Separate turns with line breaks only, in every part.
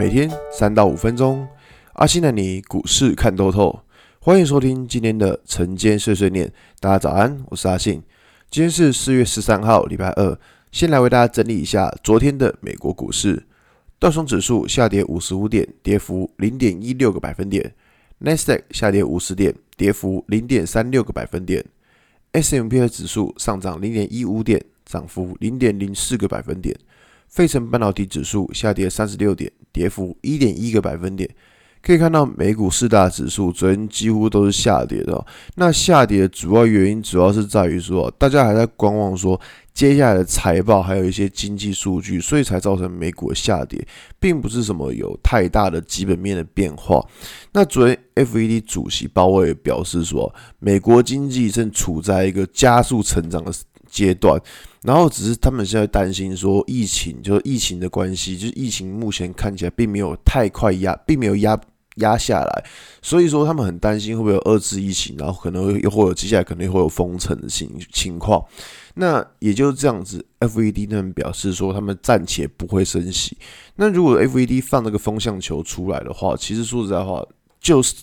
每天三到五分钟，阿信带你股市看透透。欢迎收听今天的晨间碎碎念。大家早安，我是阿信。今天是四月十三号，礼拜二。先来为大家整理一下昨天的美国股市。道琼指数下跌五十五点，跌幅零点一六个百分点。纳斯达克下跌五十点，跌幅零点三六个百分点。S&P 指数上涨零点一五点，涨幅零点零四个百分点。费城半导体指数下跌三十六点，跌幅一点一个百分点。可以看到，美股四大指数昨天几乎都是下跌的。那下跌的主要原因，主要是在于说，大家还在观望说接下来的财报，还有一些经济数据，所以才造成美股的下跌，并不是什么有太大的基本面的变化。那昨天 FED 主席鲍威尔表示说，美国经济正处在一个加速成长的阶段。然后只是他们现在担心说疫情，就是疫情的关系，就是疫情目前看起来并没有太快压，并没有压压下来，所以说他们很担心会不会有二次疫情，然后可能又会有接下来可能会有封城的情情况。那也就是这样子，FED 他们表示说他们暂且不会升息。那如果 FED 放那个风向球出来的话，其实说实在话，就是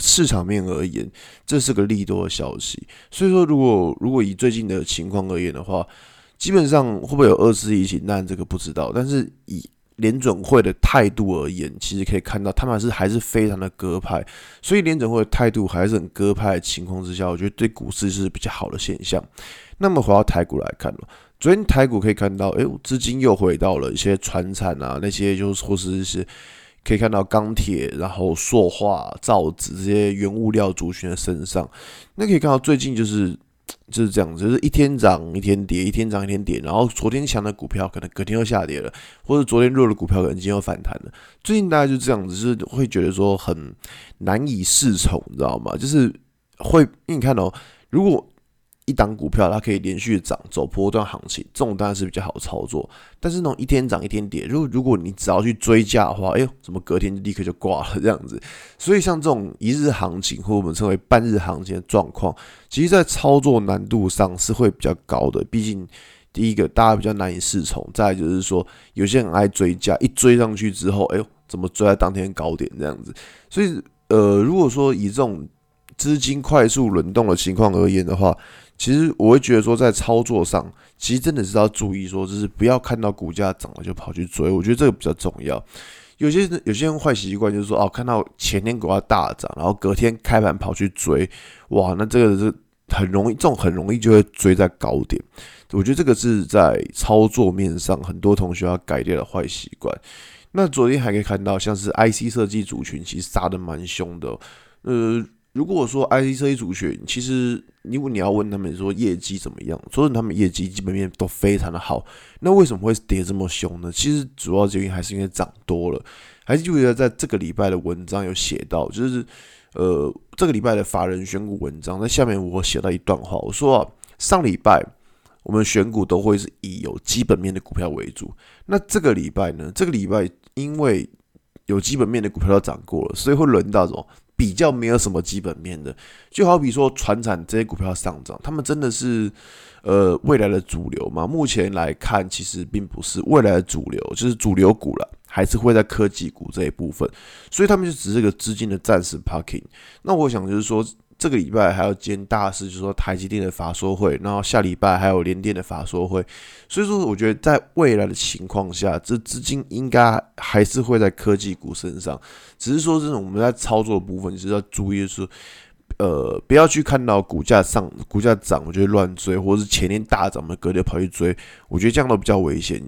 市场面而言，这是个利多的消息。所以说，如果如果以最近的情况而言的话，基本上会不会有二次疫情？那这个不知道。但是以联准会的态度而言，其实可以看到他们还是还是非常的鸽派。所以联准会的态度还是很鸽派的情况之下，我觉得对股市是比较好的现象。那么回到台股来看，昨天台股可以看到，哎，资金又回到了一些传产啊，那些就是或是是可以看到钢铁，然后塑化、造纸这些原物料族群的身上。那可以看到最近就是。就是这样子，就是一天涨一天跌，一天涨一天跌，然后昨天强的股票可能隔天又下跌了，或者昨天弱的股票可能今天又反弹了。最近大概就这样子，就是会觉得说很难以适从，你知道吗？就是会，因为你看哦，如果。一档股票它可以连续涨，走波段行情，这种当然是比较好操作。但是那种一天涨一天跌，如果如果你只要去追价的话，哎呦，怎么隔天就立刻就挂了这样子？所以像这种一日行情或我们称为半日行情的状况，其实在操作难度上是会比较高的。毕竟第一个大家比较难以适从，再来就是说有些人爱追价，一追上去之后，哎呦，怎么追在当天高点这样子？所以呃，如果说以这种资金快速轮动的情况而言的话，其实我会觉得说，在操作上，其实真的是要注意说，就是不要看到股价涨了就跑去追。我觉得这个比较重要。有些人有些人坏习惯就是说，哦，看到前天股价大涨，然后隔天开盘跑去追，哇，那这个是很容易，这种很容易就会追在高点。我觉得这个是在操作面上很多同学要改掉的坏习惯。那昨天还可以看到，像是 IC 设计族群其实杀的蛮凶的，呃。如果说 IC 设计族群，其实如果你要问他们说业绩怎么样，说他们业绩基本面都非常的好，那为什么会跌这么凶呢？其实主要原因还是因为涨多了。还记得在这个礼拜的文章有写到，就是呃这个礼拜的法人选股文章，在下面我写到一段话，我说啊，上礼拜我们选股都会是以有基本面的股票为主，那这个礼拜呢，这个礼拜因为有基本面的股票都涨过了，所以会轮到什么？比较没有什么基本面的，就好比说传产这些股票上涨，他们真的是呃未来的主流吗？目前来看，其实并不是未来的主流，就是主流股了，还是会在科技股这一部分，所以他们就只是个资金的暂时 parking。那我想就是说。这个礼拜还有件大事，就是说台积电的法说会，然后下礼拜还有联电的法说会，所以说我觉得在未来的情况下，这资金应该还是会在科技股身上，只是说这种我们在操作的部分就是要注意，说呃不要去看到股价上股价涨，我就乱追，或者是前天大涨的隔天跑去追，我觉得这样都比较危险。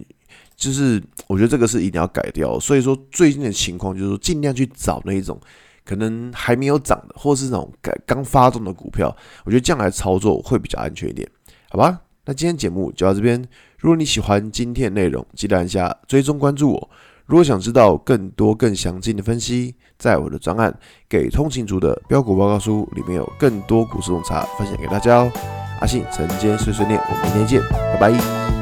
就是我觉得这个是一定要改掉，所以说最近的情况就是说尽量去找那一种。可能还没有涨的，或是那种刚刚发动的股票，我觉得这样来操作会比较安全一点，好吧？那今天节目就到这边。如果你喜欢今天的内容，记得按下追踪关注我。如果想知道更多更详尽的分析，在我的专案《给通勤族的标股报告书》里面有更多股市洞察分享给大家哦。阿信晨间碎碎念，我们明天见，拜拜。